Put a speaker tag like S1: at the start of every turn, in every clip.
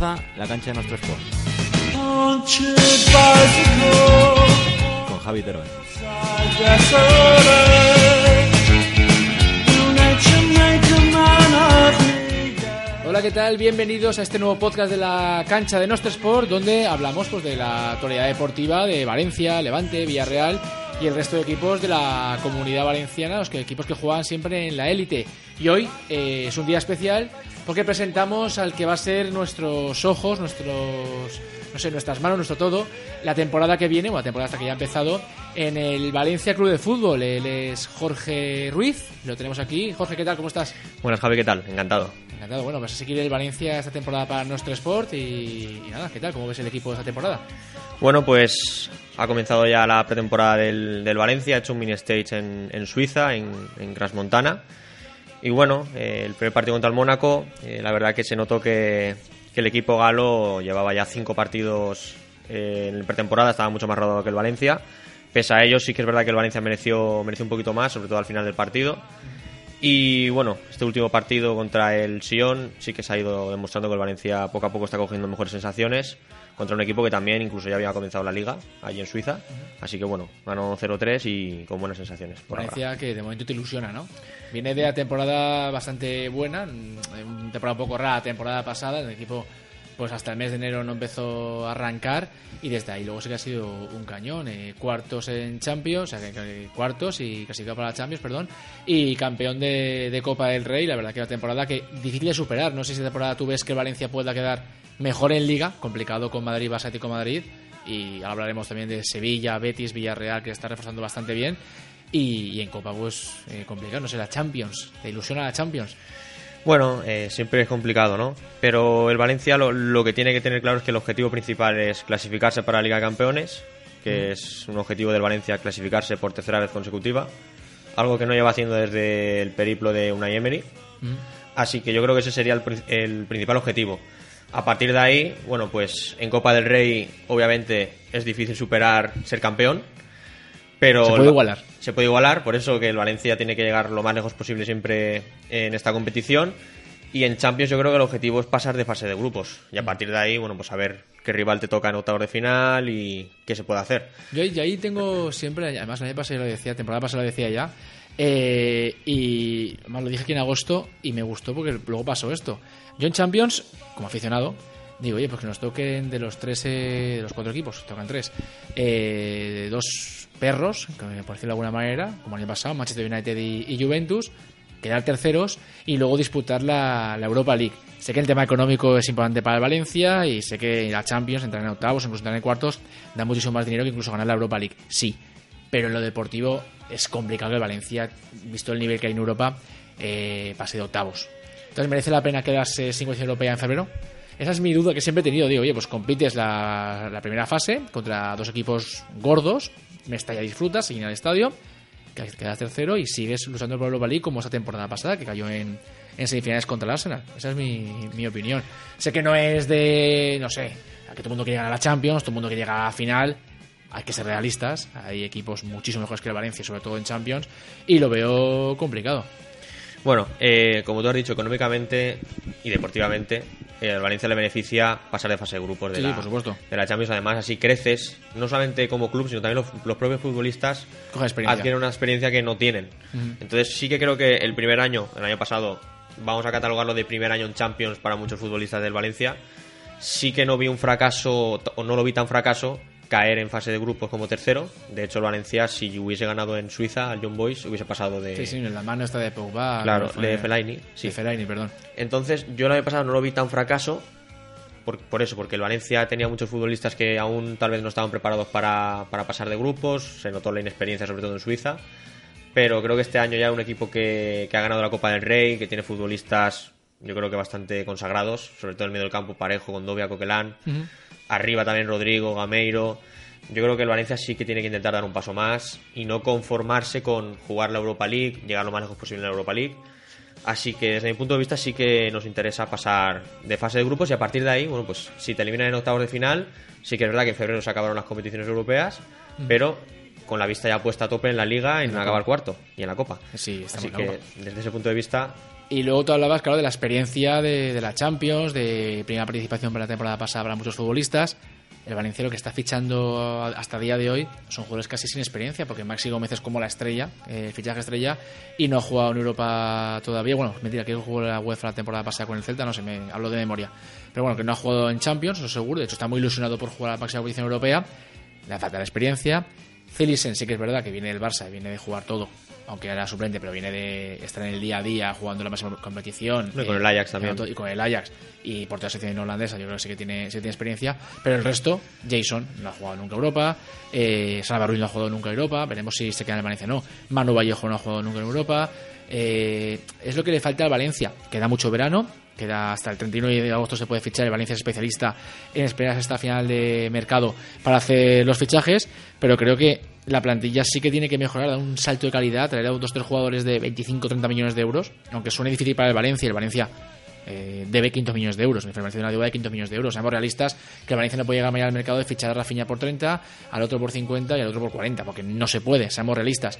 S1: la cancha de nuestro sport. Con Javi Teruel.
S2: Hola, ¿qué tal? Bienvenidos a este nuevo podcast de la cancha de nuestro sport, donde hablamos pues, de la actualidad deportiva de Valencia, Levante, Villarreal y el resto de equipos de la comunidad valenciana, los que, equipos que juegan siempre en la élite. Y hoy eh, es un día especial porque presentamos al que va a ser nuestros ojos, nuestros no sé, nuestras manos, nuestro todo, la temporada que viene, o la temporada hasta que ya ha empezado, en el Valencia Club de Fútbol. Él es Jorge Ruiz, lo tenemos aquí. Jorge, ¿qué tal? ¿Cómo estás?
S3: Buenas, Javi, ¿qué tal? Encantado.
S2: Encantado. Bueno, vas a seguir el Valencia esta temporada para nuestro sport y, nada, ¿qué tal? ¿Cómo ves el equipo de esta temporada?
S3: Bueno, pues ha comenzado ya la pretemporada del, Valencia, ha hecho un mini stage en, Suiza, en, en Montana Y bueno, eh, el primer partido contra el Mónaco, eh, la verdad que se notó que, que el equipo galo llevaba ya cinco partidos eh, en pretemporada, estaba mucho más rodado que el Valencia. Pese a ello, sí que es verdad que el Valencia mereció, mereció un poquito más, sobre todo al final del partido. Y bueno, este último partido contra el Sion sí que se ha ido demostrando que el Valencia poco a poco está cogiendo mejores sensaciones contra un equipo que también incluso ya había comenzado la liga allí en Suiza. Así que bueno, ganó 0-3 y con buenas sensaciones.
S2: Valencia que de momento te ilusiona, ¿no? Viene de la temporada bastante buena, una temporada un poco rara temporada pasada, el equipo pues hasta el mes de enero no empezó a arrancar y desde ahí luego sí que ha sido un cañón. Eh, cuartos en Champions, o sea, que, cuartos y casi para la Champions, perdón, y campeón de, Copa del Rey. La verdad que una temporada que difícil de superar. No sé si temporada tú ves que Valencia pueda quedar mejor en Liga, complicado con Madrid, Barça con Madrid. Y hablaremos también de Sevilla, Betis, Villarreal, que está reforzando bastante bien. Y, en Copa, pues eh, complicado, no sé, la Champions. ¿Te ilusiona la Champions?
S3: Bueno, eh, siempre es complicado, ¿no? Pero el Valencia lo, que tiene que tener claro es que el objetivo principal es clasificarse para la Liga de Campeones, que mm. es un objetivo del Valencia clasificarse por tercera vez consecutiva, algo que no lleva haciendo desde el periplo de Unai Emery. Mm. Así que yo creo que ese sería el, principal objetivo. A partir de ahí, bueno, pues en Copa del Rey obviamente es difícil superar ser campeón, pero
S2: se puede igualar.
S3: Se puede igualar, por eso que el Valencia tiene que llegar lo más lejos posible siempre en esta competición. Y en Champions yo creo que el objetivo es pasar de fase de grupos. Y a partir de ahí, bueno, pues a ver qué rival te toca en octavos de final y qué se puede hacer.
S2: Yo, ahí tengo siempre, además el año pasado lo decía, temporada pasada lo decía ya, eh, y más lo dije aquí en agosto y me gustó porque luego pasó esto. Yo en Champions, como aficionado, digo, oye, pues que nos toquen de los tres, eh, de los cuatro equipos, tocan tres, eh, dos perros, por decirlo de alguna manera, como el año pasado, Manchester United y, Juventus, quedar terceros y luego disputar la, Europa League. Sé que el tema económico es importante para el Valencia y sé que la Champions, entrar en octavos, incluso entrar en cuartos, da muchísimo más dinero que incluso ganar la Europa League. Sí, pero en lo deportivo es complicado que el Valencia, visto el nivel que hay en Europa, eh, pase de octavos. Entonces, ¿merece la pena quedarse sin selección europea en febrero? Esa es mi duda que siempre he tenido. Digo, oye, pues compites la, primera fase contra dos equipos gordos, Mestalla disfrutas, seguir al estadio, quedas tercero y sigues luchando por el Europa League como esa temporada pasada que cayó en, semifinales contra el Arsenal. Esa es mi, opinión. Sé que no es de, no sé, a que todo el mundo quiere llegar a la Champions, todo el mundo quiere llegar a la final. Hay que ser realistas. Hay equipos muchísimo mejores que el Valencia, sobre todo en Champions, y lo veo complicado.
S3: Bueno, eh, como tú has dicho, económicamente y deportivamente, el Valencia le beneficia pasar de fase de grupos de, la, de la Champions. Además, así creces, no solamente como club, sino también los, propios futbolistas adquieren una experiencia que no tienen. Entonces, sí que creo que el primer año, el año pasado, vamos a catalogarlo de primer año en Champions para muchos futbolistas del Valencia. Sí que no vi un fracaso, o no lo vi tan fracaso, caer en fase de grupos como tercero. De hecho, el Valencia, si hubiese ganado en Suiza al John Boys, hubiese pasado de.
S2: Sí, sí, en la mano está de Pogba.
S3: Claro, de Fellaini.
S2: Sí. De Fellaini, perdón.
S3: Entonces, yo el año pasado no lo vi tan fracaso. Por, por, eso, porque el Valencia tenía muchos futbolistas que aún tal vez no estaban preparados para, para pasar de grupos. Se notó la inexperiencia, sobre todo en Suiza. Pero creo que este año ya un equipo que, que ha ganado la Copa del Rey, que tiene futbolistas yo creo que bastante consagrados, sobre todo en el medio del campo, Parejo, Condovia, Coquelán. Arriba también Rodrigo, Gameiro. Yo creo que el Valencia sí que tiene que intentar dar un paso más y no conformarse con jugar la Europa League, llegar lo más lejos posible en la Europa League. Así que desde mi punto de vista sí que nos interesa pasar de fase de grupos y a partir de ahí, bueno, pues si te eliminan en octavos de final, sí que es verdad que en febrero se acabaron las competiciones europeas, pero con la vista ya puesta a tope en la liga, en, acabar cuarto y en la copa.
S2: Sí,
S3: Así que desde ese punto de vista
S2: Y luego tú hablabas, claro, de la experiencia de, de la Champions, de primera participación para la temporada pasada para muchos futbolistas. El Valencia lo que está fichando hasta el día de hoy son jugadores casi sin experiencia, porque Maxi Gómez es como la estrella, eh, el fichaje estrella, y no ha jugado en Europa todavía. Bueno, mentira, que jugó la UEFA la temporada pasada con el Celta, no sé, me hablo de memoria. Pero bueno, que no ha jugado en Champions, eso seguro. De hecho, está muy ilusionado por jugar a la máxima posición europea. Le falta la experiencia. Celisen sí que es verdad que viene del Barça, viene de jugar todo, aunque era suplente, pero viene de estar en el día a día jugando la máxima competición.
S3: Y con el Ajax también.
S2: Y con el Ajax. Y por toda la sección holandesa, yo creo que sí que tiene, sí que tiene experiencia. Pero el resto, Jason no ha jugado nunca Europa, eh, Salva no ha jugado nunca Europa, veremos si se queda en el Valencia o no. Manu Vallejo no ha jugado nunca en Europa. Eh, es lo que le falta al Valencia. Queda mucho verano, queda hasta el 31 de agosto se puede fichar. El Valencia es especialista en esperar hasta final de mercado para hacer los fichajes, pero creo que la plantilla sí que tiene que mejorar, dar un salto de calidad, traer a dos tres jugadores de 25-30 millones de euros, aunque suene difícil para el Valencia. El Valencia eh, debe 500 millones de euros. Me parece una deuda de 500 millones de euros. Seamos realistas que el Valencia no puede llegar mañana al mercado de fichar a Rafinha por 30, al otro por 50 y al otro por 40, porque no se puede, seamos realistas.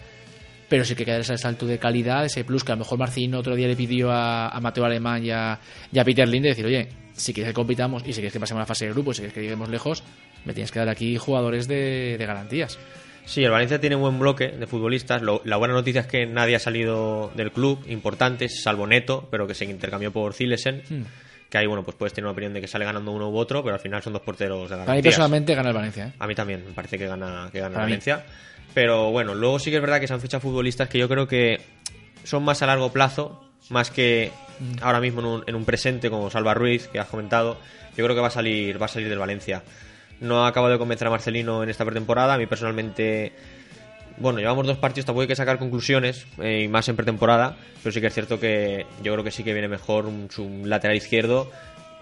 S2: Pero sí que queda ese salto de calidad, ese plus que a lo mejor Marcino otro día le pidió a, a Mateo Alemán y a, y a Peter Linde decir, oye, si quieres que compitamos y si quieres que pasemos a la fase de grupo, si quieres que lleguemos lejos, me tienes que dar aquí jugadores de, de garantías.
S3: Sí, el Valencia tiene un buen bloque de futbolistas. Lo- la buena noticia es que nadie ha salido del club, importantes, salvo Neto, pero que se intercambió por Zilesen.
S2: Hmm.
S3: Que ahí, bueno, pues puedes tener una opinión de que sale ganando uno u otro, pero al final son dos porteros de
S2: Para mí personalmente gana el Valencia. ¿eh?
S3: A mí también, me parece que gana, que gana
S2: mí.
S3: Valencia. Pero bueno, luego sí que es verdad que se han fichado futbolistas que yo creo que son más a largo plazo, más que
S2: Mm.
S3: ahora mismo en un, en un presente, como Salva Ruiz, que has comentado. Yo creo que va a salir, va a salir del Valencia. No acabo de convencer a Marcelino en esta pretemporada. A mí personalmente, bueno, llevamos dos partidos, tampoco hay que sacar conclusiones, eh, y más en pretemporada. Pero sí que es cierto que yo creo que sí que viene mejor un, lateral izquierdo,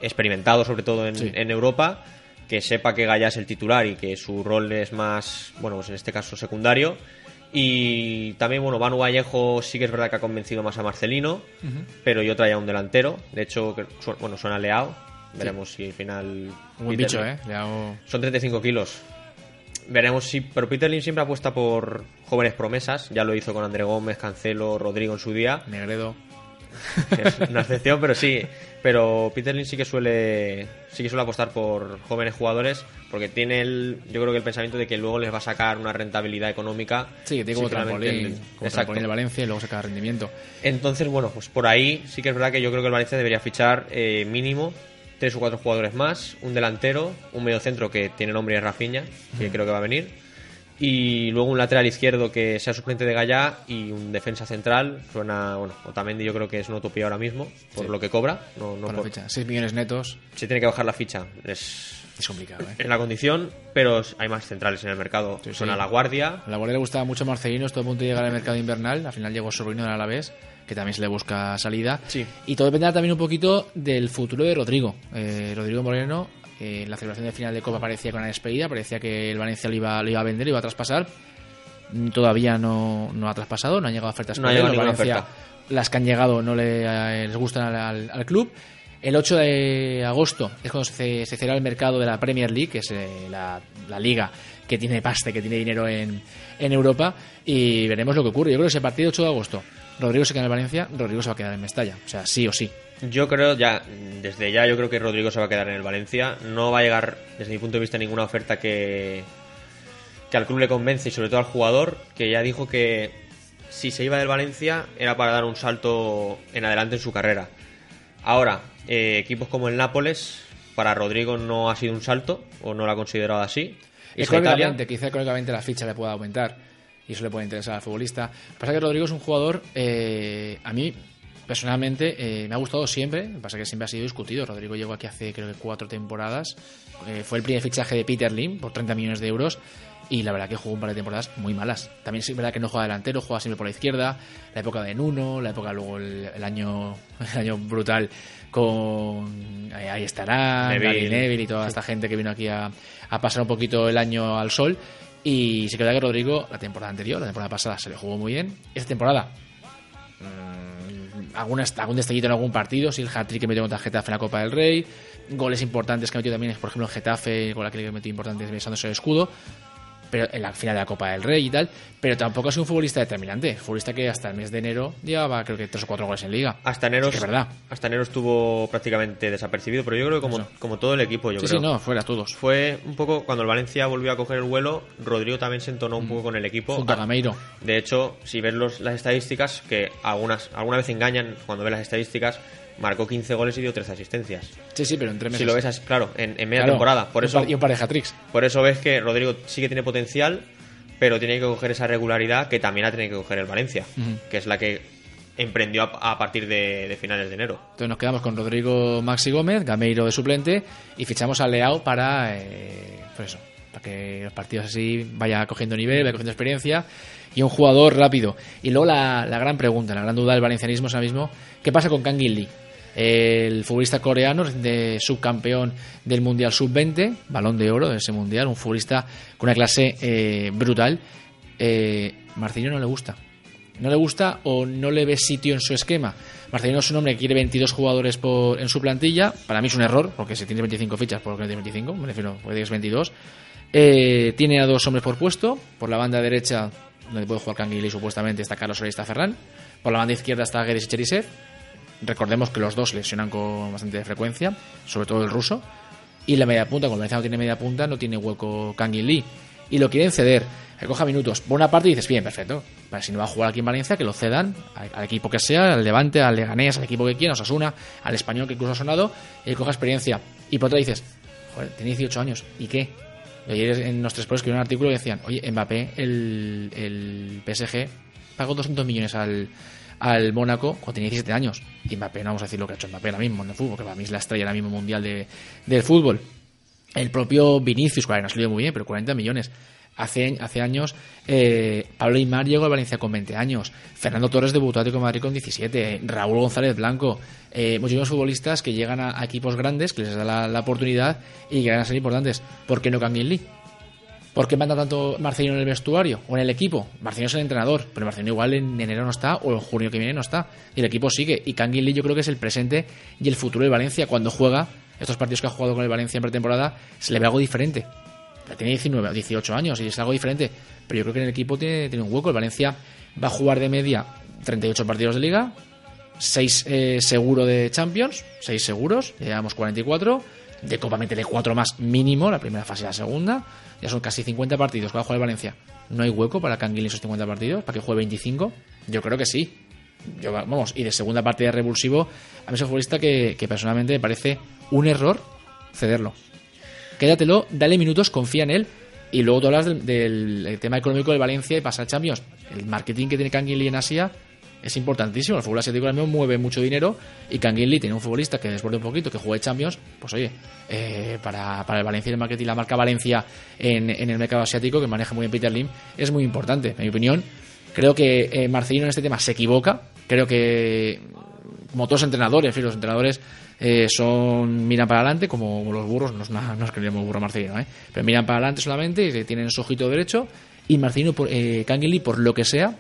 S3: experimentado sobre todo en,
S2: Sí.
S3: en Europa, que sepa que Gaya es el titular y que su rol es más, bueno, pues en este caso secundario. Y también, bueno, Manu Vallejo sí que es verdad que ha convencido más a Marcelino, pero yo traía un delantero. De hecho, bueno, suena Leao. Veremos si al final.
S2: Un buen bicho, ¿eh? Le hago...
S3: Son 35 kilos. Veremos si. Pero Peter Lim siempre apuesta por jóvenes promesas. Ya lo hizo con André Gómez, Cancelo, Rodrigo en su día.
S2: Negredo.
S3: es una excepción, pero sí. Pero Peter Lim sí que suele sí que suele apostar por jóvenes jugadores porque tiene el yo creo que el pensamiento de que luego les va a sacar una rentabilidad económica.
S2: Sí, que tiene como trampolín, como trampolín el Valencia y luego saca rendimiento.
S3: Entonces, bueno, pues por ahí sí que es verdad que yo creo que el Valencia debería fichar eh, mínimo tres o cuatro jugadores más, un delantero, un mediocentro que tiene nombre y es Rafinha, que creo que va a venir, y luego un lateral izquierdo que sea suplente de Gallá y un defensa central. Suena, bueno, Otamendi yo creo que es una utopía ahora mismo por
S2: Sí.
S3: lo que cobra, no, no
S2: Por la
S3: por-
S2: fecha. 6 millones netos.
S3: se tiene que bajar la ficha. Es,
S2: Es complicado, ¿eh?
S3: es la condición, pero hay más centrales en el mercado.
S2: Sí, sí.
S3: Suena la guardia.
S2: A la Guardia le gustaba mucho a Marcelino, estuvo a punto de llegar al mercado invernal. Al final llegó Sobrino del Alavés, que también se le busca salida.
S3: Sí.
S2: Y todo dependerá también un poquito del futuro de Rodrigo. Eh, Rodrigo Moreno, eh, en la celebración de final de Copa parecía con la despedida, parecía que el Valencia lo iba, lo iba a vender, lo iba a traspasar. Mm, Todavía no, no ha traspasado, no han llegado ofertas
S3: No ha llegado
S2: Valencia,
S3: oferta.
S2: Las que han llegado no le, eh, les gustan al, club. El 8 de agosto es cuando se, se cierra el mercado de la Premier League, que es eh, la, la liga que tiene paste, que tiene dinero en, en Europa, y veremos lo que ocurre. Yo creo que ese partido 8 de agosto, Rodrigo se queda en el Valencia, Rodrigo se va a quedar en Mestalla. O sea, sí o sí.
S3: Yo creo, ya, desde ya, yo creo que Rodrigo se va a quedar en el Valencia. No va a llegar, desde mi punto de vista, ninguna oferta que, que al club le convence y sobre todo al jugador, que ya dijo que si se iba del Valencia era para dar un salto en adelante en su carrera. Ahora, eh, equipos como el Nápoles, para Rodrigo no ha sido un salto, o no lo ha considerado así. Italia.
S2: Económicamente, quizá económicamente la ficha le pueda aumentar y eso le puede interesar al futbolista. Pasa que Rodrigo es un jugador, eh, a mí personalmente eh, me ha gustado siempre, lo que pasa que siempre ha sido discutido. Rodrigo llegó aquí hace creo que cuatro temporadas, eh, fue el primer fichaje de Peter Lim por 30 millones de euros y la verdad que jugó un par de temporadas muy malas. También es verdad que no juega delantero, juega siempre por la izquierda, la época de Nuno, la época luego el, el año el año brutal con ahí, ahí estará
S3: Neville.
S2: Neville y toda esta gente que vino aquí a, a pasar un poquito el año al sol. Y se queda que Rodrigo, la temporada anterior, la temporada pasada, se le jugó muy bien. Esta temporada, mm, alguna, algún destellito en algún partido, sí, el hat-trick que metió contra Getafe en la Copa del Rey, goles importantes que metió también, por ejemplo, en Getafe, con la que le metió importantes besándose el escudo. Pero en la final de la Copa del Rey y tal, pero tampoco es un futbolista determinante. Futbolista que hasta el mes de enero llevaba creo que tres o cuatro goles en liga.
S3: Hasta enero,
S2: Es verdad.
S3: hasta enero estuvo prácticamente desapercibido, pero yo creo que como,
S2: Eso.
S3: como todo el equipo, yo
S2: Sí,
S3: creo.
S2: sí, no, fuera todos.
S3: Fue un poco cuando el Valencia volvió a coger el vuelo, Rodrigo también se entonó un poco con el equipo.
S2: Mm. Junto a
S3: Ah,
S2: Gameiro.
S3: De hecho, si ves los- las estadísticas, que algunas alguna vez engañan cuando ves las estadísticas, marcó 15 goles y dio 13 asistencias.
S2: Sí, sí, pero en tres meses.
S3: Si lo ves así, claro, en, en media
S2: Claro,
S3: temporada. Por eso,
S2: y un par de hat-tricks.
S3: por eso ves que Rodrigo sí que tiene potencial, pero tiene que coger esa regularidad que también la tiene que coger el Valencia, que es la que emprendió a, a partir de, de finales de enero.
S2: Entonces nos quedamos con Rodrigo Maxi Gómez, Gameiro de suplente, y fichamos a Leao para, eh, pues eso, para que los partidos así vaya cogiendo nivel, vaya cogiendo experiencia, y un jugador rápido. Y luego la, la gran pregunta, la gran duda del valencianismo es ahora mismo, ¿qué pasa con Kang Lee? El futbolista coreano, de subcampeón del Mundial Sub-20, balón de oro de ese Mundial, un futbolista con una clase eh, brutal. Eh, Marcinho no le gusta no le gusta o no le ve sitio en su esquema. Marcelino es un hombre que quiere 22 jugadores por, en su plantilla. Para mí es un error, porque si tienes 25 fichas, ¿por qué no tienes 25? Me refiero, porque tienes 22. Eh, tiene a dos hombres por puesto. Por la banda derecha, donde puede jugar Canguilí supuestamente, está Carlos Soler y está Ferran. Por la banda izquierda está Guedes y Cherisev. Recordemos que los dos lesionan con bastante frecuencia, sobre todo el ruso. Y la media punta, el Valencia no tiene media punta, no tiene hueco Kangin Lee. Y lo quieren ceder, que coja minutos. Por una parte dices, bien, perfecto. Vale, si no va a jugar aquí en Valencia, que lo cedan al, equipo que sea, al Levante, al Leganés, al equipo que quiera, Osasuna, al español que incluso ha sonado, y coja experiencia. Y por otra dices, joder, tiene 18 años, ¿y qué? Ayer en los tres polos que un artículo que decían, oye, Mbappé, el, el PSG, pagó 200 millones al, al Mónaco cuando tenía 17 años. Y Mbappé, no vamos a decir lo que ha hecho Mbappé ahora mismo en el fútbol, que para mí es la estrella ahora mismo mundial de, del fútbol. El propio Vinicius, que no salió muy bien, pero 40 millones. Hace, hace años, eh, Pablo Aymar llegó al Valencia con 20 años. Fernando Torres debutó Atlético de Madrid con 17. Raúl González Blanco. Eh, muchísimos futbolistas que llegan a, equipos grandes, que les da la, la oportunidad y que van a ser importantes. ¿Por qué no Kangin Lee? ¿Por qué manda tanto Marcelino en el vestuario o en el equipo? Marcelino es el entrenador, pero Marcelino igual en enero no está o en junio que viene no está. Y el equipo sigue. Y Kangin Lee yo creo que es el presente y el futuro del Valencia. Cuando juega, estos partidos que ha jugado con el Valencia en pretemporada, se le ve algo diferente. Pero tiene 19 o 18 años y es algo diferente. Pero yo creo que en el equipo tiene, tiene un hueco. El Valencia va a jugar de media 38 partidos de liga, 6 eh, seguro de Champions, 6 seguros, ya llevamos 44. De Copa métele 4 más mínimo, la primera fase y la segunda. Ya son casi 50 partidos que va a jugar Valencia. ¿No hay hueco para Canguil esos 50 partidos? ¿Para que juegue 25? Yo creo que sí. Vamos, y de segunda partida revulsivo, a mí es un futbolista que, que personalmente me parece un error cederlo. Quédatelo, dale minutos, confía en él. Y luego tú hablas del, del- tema económico del Valencia y pasa a Champions. El marketing que tiene Lee en Asia es importantísimo. El fútbol asiático mismo mueve mucho dinero y Kangin Lee tiene un futbolista que desborde un poquito, que juegue Champions. Pues oye, eh, para, para el Valencia y el marketing, la marca Valencia en, en el mercado asiático, que maneja muy bien Peter Lim, es muy importante. En mi opinión, creo que eh, Marcelino en este tema se equivoca. Creo que como todos entrenadores, en fin, los entrenadores eh, son miran para adelante como los burros, no es, nada, no es que le burro Marcelino, pero miran para adelante solamente y tienen su ojito derecho y Marcelino, por, Kangin Lee, por lo que sea,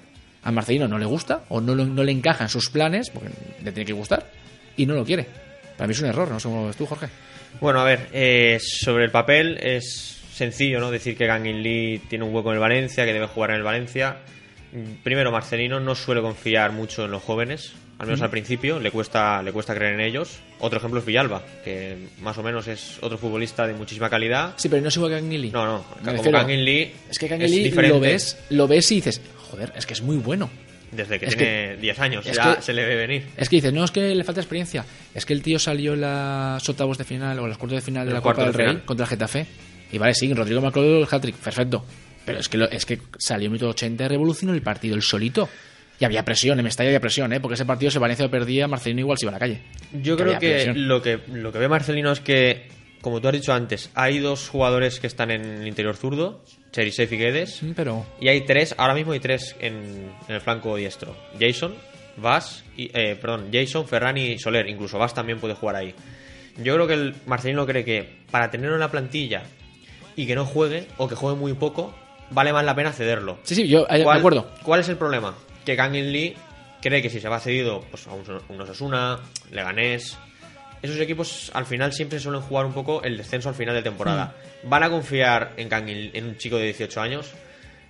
S2: a Marcelino no le gusta o no, no le encaja en sus planes, porque le tiene que gustar, y no lo quiere. Para mí es un error, no sé cómo ves tú, Jorge.
S3: Bueno, a ver, eh, sobre el papel es sencillo, ¿no? Decir que Gangin Lee tiene un hueco en el Valencia, que debe jugar en el Valencia. Mm, Primero, Marcelino no suele confiar mucho en los jóvenes, al menos al principio, le cuesta, le cuesta creer en ellos. Otro ejemplo es Villalba, que más o menos es otro futbolista de muchísima calidad.
S2: Sí, pero no es igual que Kangin Lee.
S3: No, no, como Gangin Lee
S2: Es que Kangin
S3: es
S2: Lee lo ves, lo ves y dices, joder, es que es muy bueno.
S3: desde que
S2: es
S3: tiene 10 años, ya
S2: que-
S3: se le ve venir.
S2: Es que dices, no, es que le falta experiencia. Es que el tío salió en las octavos de final o en los cuartos de final de
S3: En
S2: la Copa del
S3: de
S2: Rey
S3: final.
S2: contra el Getafe. Y vale, sí, Rodrigo marcó el hat-trick, perfecto. Pero es que, lo- es que salió en minuto 80 y revolucionó el partido, el solito. Y había presión, en Mestalla había presión, ¿eh? Porque ese partido, si Valencia lo perdía, Marcelino igual se iba a la calle.
S3: Yo
S2: Que
S3: creo que
S2: presión.
S3: lo, que lo que ve Marcelino es que, como tú has dicho antes, hay dos jugadores que están en el interior zurdo, Cherisev y Guedes,
S2: Pero
S3: y hay tres, ahora mismo hay tres en, en el flanco diestro. Jason, Vas, y, eh, perdón, Jason, Ferran y Soler, incluso Vas también puede jugar ahí. Yo creo que el Marcelino cree que para tenerlo en la plantilla y que no juegue, o que juegue muy poco, vale más la pena cederlo.
S2: Sí, sí, yo eh, de
S3: ¿Cuál,
S2: acuerdo.
S3: ¿Cuál es el problema? Que Kangin Lee cree que si se va cedido pues, a un, un Osasuna, Leganés, esos equipos al final siempre suelen jugar un poco el descenso al final de temporada. Van a confiar en Kangin, en un chico de 18 años.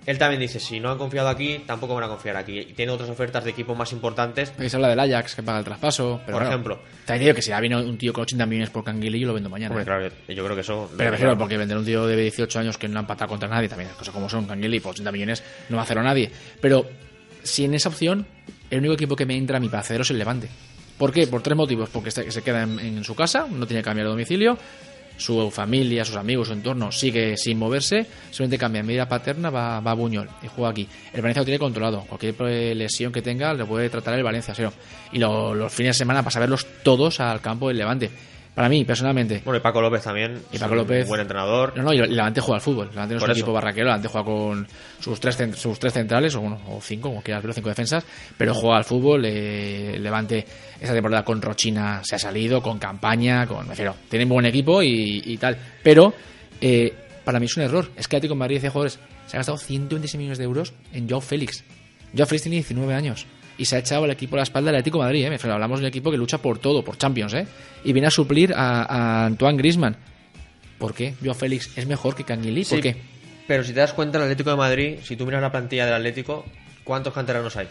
S3: Él también dice, si no han confiado aquí, tampoco van a confiar aquí. Y tiene otras ofertas de equipos más importantes.
S2: Aquí se habla del Ajax que paga el traspaso. Pero
S3: Por ejemplo.
S2: Te digo que si ha venido un tío con 80 millones por Canguili, yo lo vendo mañana. ¿eh?
S3: claro, yo creo que eso...
S2: Pero prefiero, porque vender un tío de 18 años que no ha empatado contra nadie, también las cosas como son, Canguili por 80 millones no va a hacerlo nadie. Pero si en esa opción, el único equipo que me entra a mi para es el Levante. ¿Por qué? Por tres motivos. Porque se, queda en, su casa, no tiene que cambiar de domicilio, su familia, sus amigos, su entorno sigue sin moverse, solamente cambia en medida paterna, va, va a Buñol y juega aquí. El Valencia lo tiene controlado, cualquier eh, lesión que tenga lo puede tratar el Valencia, cero. Y lo- los fines de semana pasa a verlos todos al campo del Levante. Para mí, personalmente,
S3: Bueno, y Paco López también.
S2: Y Paco
S3: un
S2: López-
S3: buen entrenador.
S2: no, no, y Levante juega al fútbol. Levante no es un equipo barraquero. Levante juega con sus tres, sus tres centrales, o, bueno, o cinco, como quieras verlo, cinco defensas, pero juega al fútbol. eh, Levante esta temporada con Rochina se ha salido, con campaña, con. Me refiero, tienen buen equipo y, y tal. Pero eh, para mí es un error. Es que Atlético de Madrid dice jugadores, se ha gastado 126 millones de euros en Joao Félix. Joao Félix tiene 19 años. Y se ha echado el equipo a la espalda del Atlético de Madrid, ¿eh? Hablamos de un equipo que lucha por todo, por Champions, ¿eh? Y viene a suplir a, a Antoine Griezmann. ¿Por qué? Joao Félix es mejor que Canguilí. ¿Por
S3: Sí,
S2: qué?
S3: Pero si te das cuenta, el Atlético de Madrid, si tú miras la plantilla del Atlético, ¿cuántos canteranos hay?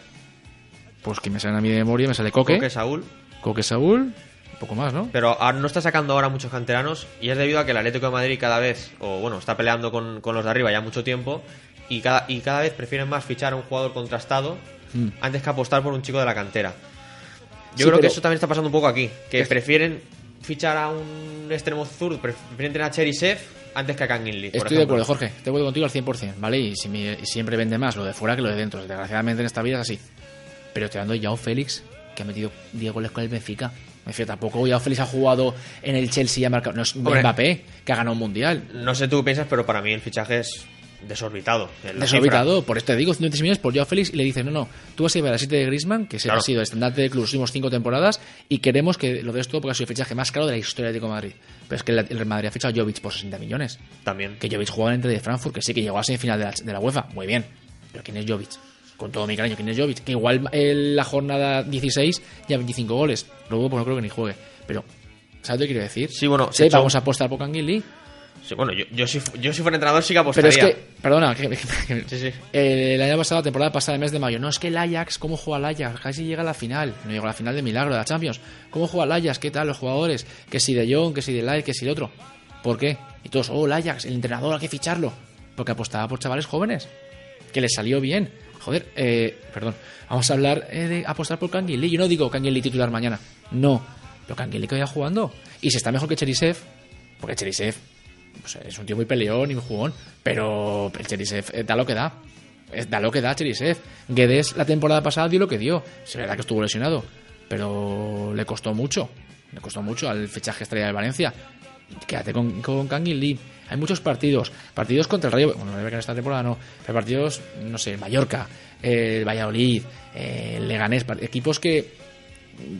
S2: Pues que me salen a mi de memoria, me sale Coque,
S3: Coque, Saúl.
S2: Coque Saúl, un poco más, ¿no?
S3: Pero ahora no está sacando ahora muchos canteranos y es debido a que el Atlético de Madrid cada vez, o bueno, está peleando con, con los de arriba ya mucho tiempo y cada, y cada vez prefieren más fichar a un jugador contrastado
S2: Mm.
S3: antes que apostar por un chico de la cantera.
S2: Sí,
S3: Yo creo que eso también está pasando un poco aquí, que
S2: Es-
S3: prefieren fichar a un extremo zurdo, prefieren tener a Cherisev antes que a Kangin Lee. por
S2: Estoy de
S3: ejemplo.
S2: acuerdo, Jorge. De acuerdo contigo al 100%, ¿vale? Y, si me- siempre vende más lo de fuera que lo de dentro. Desgraciadamente en esta vida es así. Pero estoy dando Joao Félix, que ha metido 10 goles con el Benfica. Me refiero, tampoco Joao Félix ha jugado en el Chelsea y ha marcado. No es
S3: Hombre.
S2: Mbappé, que ha ganado un mundial.
S3: No sé tú qué piensas, pero para mí el fichaje es desorbitado.
S2: Desorbitado, por esto te digo, 126 millones por Joao Félix y le dices, no, no, tú vas a llevar a 7 de Griezmann, que se
S3: Claro.
S2: ha sido el estandarte del club últimos 5 temporadas, y queremos que lo des todo porque ha sido el fichaje más caro de la historia de Atlético de Madrid. Pero es que el el Real Madrid ha fichado a Jovic por 60 millones.
S3: También.
S2: Que Jovic jugaba en el de Frankfurt, que sí, que llegó a semifinal de la, de la UEFA, muy bien. Pero ¿quién es Jovic? Con todo mi cariño, ¿quién es Jovic? Que igual en la jornada 16 ya 25 goles. Luego, pues no creo que ni juegue. Pero, ¿sabes lo que quiero decir?
S3: Sí, bueno,
S2: Sí,
S3: hecho-
S2: vamos a apostar por Canguilí.
S3: Sí, bueno, yo, yo, si, yo si fuera entrenador sí que
S2: Pero
S3: apostaría.
S2: es que, perdona, que- que-
S3: Sí, sí.
S2: Eh, el año pasado, temporada pasada, el mes de mayo. No, es que el Ajax, ¿cómo juega el Ajax? Casi llega a la final. No llegó a la final de milagro de la Champions. ¿Cómo juega el Ajax? ¿Qué tal los jugadores? Que si de Jong, que si de Light, que si de otro. ¿Por qué? Y todos, oh, el Ajax, el entrenador, hay que ficharlo. Porque apostaba por chavales jóvenes. Que les salió bien. Joder, eh, perdón. Vamos a hablar eh, de apostar por Canguilí. Yo no digo Canguilí titular mañana. No. Pero Canguilí que vaya jugando. Y si está mejor que Cherisev, porque Cherisev pues, es un tío muy peleón y muy jugón, pero el Cherisev eh, da lo que da. Da lo que da Cherisev. Guedes la temporada pasada dio lo que dio. Es verdad que estuvo lesionado, pero le costó mucho. Le costó mucho al fichaje estrella de Valencia. Quédate con, con Kangin Lee. Hay muchos partidos. Partidos contra el Rayo. Bueno, no que en esta temporada no. Pero partidos, no sé, Mallorca, el Valladolid, eh, Leganés. Equipos que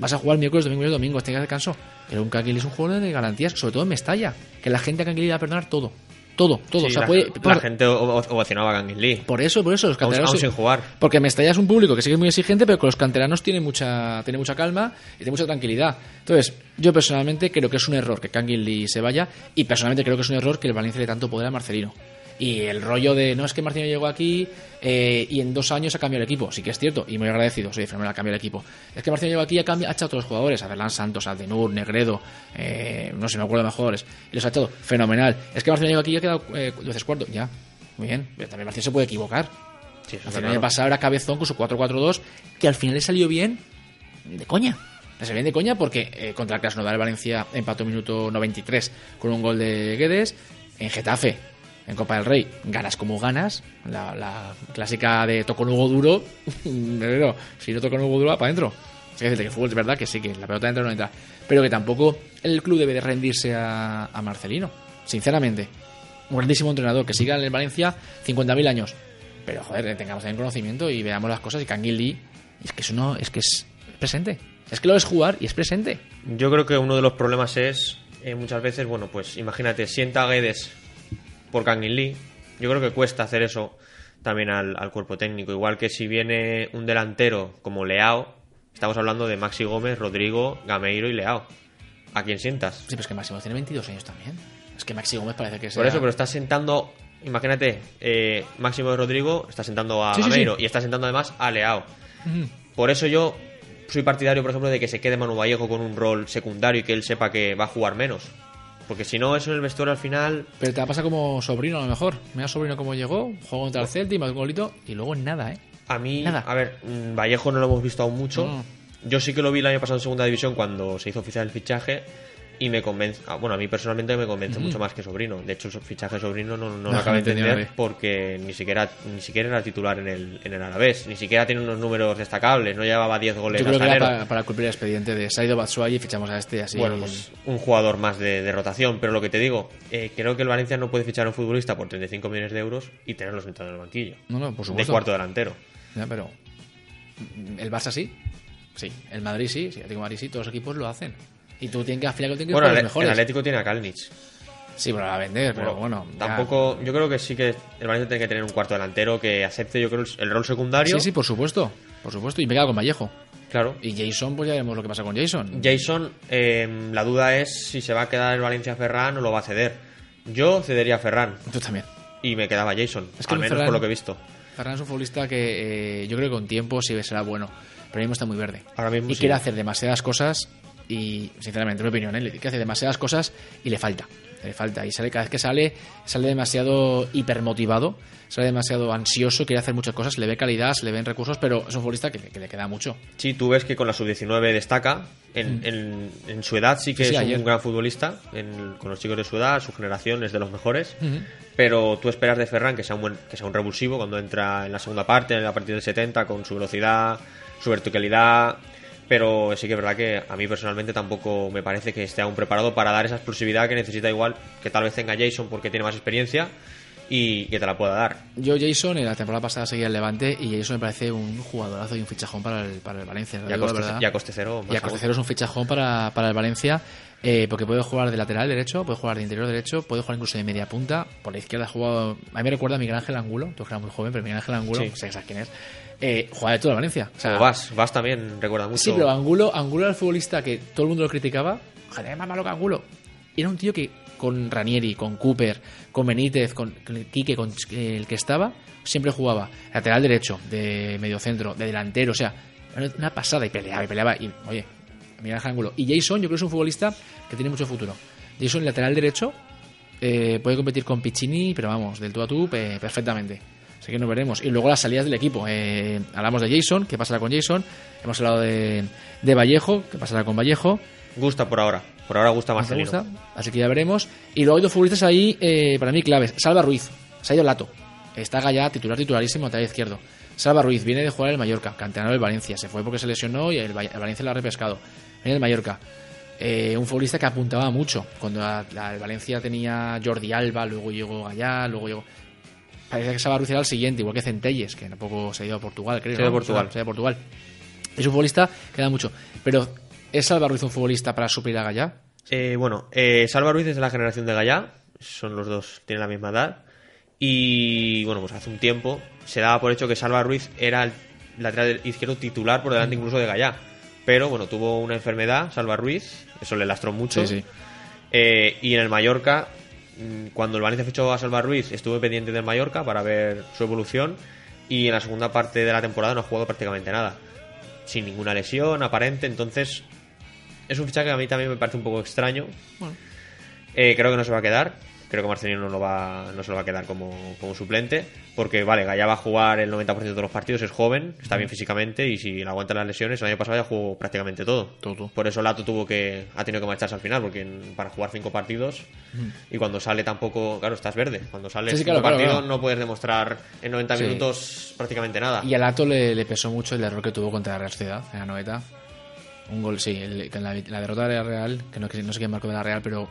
S2: vas a jugar miércoles, domingo y domingo. Tengas descanso. Pero un Lee es un jugador de garantías, sobre todo en Mestalla. Que la gente a le va a perdonar todo. Todo, todo.
S3: Sí,
S2: o sea,
S3: la,
S2: puede,
S3: la
S2: por,
S3: gente ovacionaba a Kangin Lee.
S2: por eso, por eso, los
S3: Aún,
S2: canteranos.
S3: aún sin jugar.
S2: Porque Mestalla es un público que que es muy exigente, pero con los canteranos tiene mucha, tiene mucha calma y tiene mucha tranquilidad. Entonces, yo personalmente creo que es un error que Kangin Lee se vaya y personalmente creo que es un error que el Valencia le tanto poder a Marcelino. Y el rollo de, no es que Marcelino llegó aquí eh, y en dos años ha cambiado el equipo. Sí que es cierto, y muy agradecido, soy fenomenal, ha cambiado el equipo. Es que Marcelino llegó aquí y ha, cambiado, ha echado a todos los jugadores, a Santos, a Denur, Negredo, eh, no sé, me acuerdo de más jugadores. Y los ha echado, fenomenal. Es que Marcelino llegó aquí y ha quedado eh, veces cuarto, ya, muy bien. Pero también Marcelino se puede equivocar.
S3: Sí, claro.
S2: el pasado era Cabezón con su 4-4-2, que al final le salió bien de coña. Le salió bien de coña porque eh, contra el Krasnodar Valencia empató minuto 93 con un gol de Guedes. En Getafe, en Copa del Rey, ganas como ganas. La, clásica de toco un Hugo duro. si no toco un Hugo duro, va para adentro. Es que el fútbol es verdad que sí, que la pelota entra o no entra. Pero que tampoco el club debe de rendirse a, Marcelino. Sinceramente. Un grandísimo entrenador que siga en el Valencia 50.000 años. Pero joder, tengamos también conocimiento y veamos las cosas. Y Lee, es que eso no, es que es presente. Es que lo es jugar y es presente.
S3: Yo creo que uno de los problemas es eh, muchas veces, bueno, pues imagínate, sienta a Guedes por Kangin Lee. Yo creo que cuesta hacer eso también al, al cuerpo técnico. Igual que si viene un delantero como Leao, estamos hablando de Maxi Gómez, Rodrigo, Gameiro y Leao. a quién sientas.
S2: Sí, pero es que Máximo tiene 22 años también. Es que Maxi Gómez parece que sea...
S3: Por eso, pero estás sentando, imagínate, eh, Máximo de Rodrigo está sentando a
S2: Sí,
S3: Gameiro
S2: sí.
S3: y está sentando además a Leao. Por eso yo soy partidario, por ejemplo, de que se quede Manu Vallejo con un rol secundario y que él sepa que va a jugar menos. Porque si no, eso en el vestuario al final.
S2: Pero te va a pasar como Sobrino a lo mejor. Mira Sobrino cómo llegó, jugó contra el Celtic, más un golito y luego nada, ¿eh?
S3: A mí,
S2: Nada.
S3: a ver, mm, Vallejo no lo hemos visto aún mucho.
S2: No.
S3: Yo sí que lo vi el año pasado en segunda división cuando se hizo oficial el fichaje y me convence, ah, bueno, a mí personalmente me convence mucho más que Sobrino. De hecho, el fichaje de Sobrino no, no, lo acabo de entender porque ni siquiera ni siquiera era titular en el, en el Alavés, ni siquiera tiene unos números destacables, no llevaba 10 goles
S2: Yo creo que era para, para cumplir el expediente de Saido Batshuayi y fichamos a este así.
S3: Bueno, pues un jugador más de, de rotación, pero lo que te digo, eh, creo que el Valencia no puede fichar a un futbolista por 35 millones de euros y tenerlo sentado en el banquillo.
S2: No, no, por
S3: De
S2: supuesto.
S3: cuarto delantero.
S2: Ya, pero el Barça sí. Sí, el Madrid sí, sí, el de Madrid sí, todos los equipos lo hacen. Y tú tienes que afilar que tienes
S3: Bueno,
S2: los
S3: el. Atlético tiene a Kalinic.
S2: Sí, pero a vender, pero bueno. ya.
S3: Tampoco, yo creo que sí que el Valencia tiene que tener un cuarto delantero que acepte, yo creo, el, rol secundario.
S2: Sí, sí, por supuesto. Por supuesto. Y me quedo con Vallejo.
S3: Claro.
S2: Y Jason, pues ya veremos lo que pasa con Jason.
S3: Jason, eh, la duda es si se va a quedar el Valencia Ferran o lo va a ceder. Yo cedería a Ferran
S2: Tú también.
S3: y me quedaba Jason,
S2: Es que
S3: al menos
S2: Ferran-
S3: por lo que he visto.
S2: Ferran es un futbolista que eh, yo creo que con tiempo sí será bueno. Pero ahora mismo está muy verde.
S3: Ahora mismo
S2: y
S3: sí.
S2: quiere hacer demasiadas cosas y, sinceramente, en mi opinión, ¿eh? le quiere hacer demasiadas cosas y le falta. Le falta. Y sale cada vez que sale, sale demasiado hipermotivado, sale demasiado ansioso, quiere hacer muchas cosas, le ve calidad, se le ven recursos, pero es un futbolista que, que le queda mucho.
S3: Sí, tú ves que con la sub-19 destaca. En, en- en su edad sí que
S2: Mm. Sí,
S3: es
S2: ayer.
S3: un gran futbolista. en- con los chicos de su edad, su generación es de los mejores. Pero tú esperas de Ferran que sea un buen, que sea un revulsivo cuando entra en la segunda parte, a partir del 70, con su velocidad, su verticalidad. Pero sí que es verdad que a mí personalmente tampoco me parece que esté aún preparado para dar esa explosividad que necesita igual que tal vez tenga Jason porque tiene más experiencia y que te la pueda dar.
S2: Yo, Jason, en la temporada pasada seguía el Levante y Jason me parece un jugadorazo y un fichajón para el, para el Valencia. lo
S3: Y a
S2: digo la
S3: coste,
S2: verdad.
S3: y a coste cero. más
S2: Y a
S3: aún.
S2: coste cero es un fichajón para, para el Valencia, eh, porque puede jugar de lateral derecho, puede jugar de interior derecho, puede jugar incluso de media punta. Por la izquierda ha jugado. A mí me recuerda a Miguel Ángel Angulo, tú que eras muy joven, pero Miguel Ángel Angulo,
S3: Sí.
S2: no sé sabes quién es. Eh, juega de todo el Valencia. O sea,
S3: O Vas, Vas también recuerda mucho.
S2: Sí, pero Angulo, Angulo era el futbolista que todo el mundo lo criticaba. Joder, es más malo que Angulo. Era un tío que con Ranieri, con Cooper, con Benítez, con, Quique, con eh, el que estaba, siempre jugaba lateral derecho, de mediocentro, de delantero, o sea, era una pasada y peleaba y peleaba. Y oye, mira el Angulo. Y Jason, yo creo que es un futbolista que tiene mucho futuro. Jason, lateral derecho, eh, puede competir con Piccini, pero vamos, del tú a tú, pe- perfectamente. Así que nos veremos. Y luego las salidas del equipo. Eh, hablamos de Jason, ¿qué pasará con Jason? Hemos hablado de, de Vallejo, ¿qué pasará con Vallejo?
S3: Gusta por ahora. Por ahora gusta
S2: ¿Nos
S3: Marcelino.
S2: gusta? Así que ya veremos. Y luego hay dos futbolistas ahí, eh, para mí, claves. Salva Ruiz, se ha ido Lato. Está Gallá, titular titularísimo, lateral izquierdo. Salva Ruiz viene de jugar el Mallorca, canterano del Valencia. Se fue porque se lesionó y el Valencia lo ha repescado. Viene del Mallorca. Eh, un futbolista que apuntaba mucho. Cuando la- la- el Valencia tenía Jordi Alba, luego llegó Gallá, luego llegó. Parecía que Salva Ruiz era el siguiente, igual que Centelles, que tampoco se ha ido a Portugal, creo.
S3: Se ha ido a. Portugal.
S2: Se ha ido a Portugal. Es un futbolista que da mucho. Pero, ¿es Salva Ruiz un futbolista para suplir a Gallá?
S3: Eh, bueno, eh, Salva Ruiz es de la generación de Gallá. Son los dos, tienen la misma edad. Y bueno, pues hace un tiempo se daba por hecho que Salva Ruiz era el lateral izquierdo titular por delante incluso de Gallá. Pero bueno, tuvo una enfermedad, Salva Ruiz, eso le lastró mucho.
S2: Sí, sí.
S3: Eh, y en el Mallorca, mm, cuando el Valencia fichó a Salva Ruiz, estuve pendiente del Mallorca para ver su evolución. Y en la segunda parte de la temporada no ha jugado prácticamente nada. Sin ninguna lesión aparente. Entonces, es un fichaje que a mí también me parece un poco extraño.
S2: Bueno.
S3: Eh, creo que no se va a quedar. Creo que Marcelino no, lo va, no se lo va a quedar como, como suplente. Porque, vale, Gaya va a jugar el 90% de los partidos, es joven, está bien físicamente y si le aguantan las lesiones, el año pasado ya jugó prácticamente todo.
S2: Todo.
S3: Por eso Lato tuvo que, ha tenido que marcharse al final, porque en- para jugar cinco partidos y cuando sale tampoco, claro, estás verde. Cuando sale
S2: Sí, sí,
S3: cinco
S2: claro,
S3: partidos
S2: claro.
S3: no puedes demostrar en 90
S2: Sí.
S3: minutos prácticamente nada.
S2: Y al Ato le, le pesó mucho el error que tuvo contra la Real Sociedad en la noveta. Un gol, sí, el- la, la derrota de la Real, que no, que no sé quién marcó de la Real, pero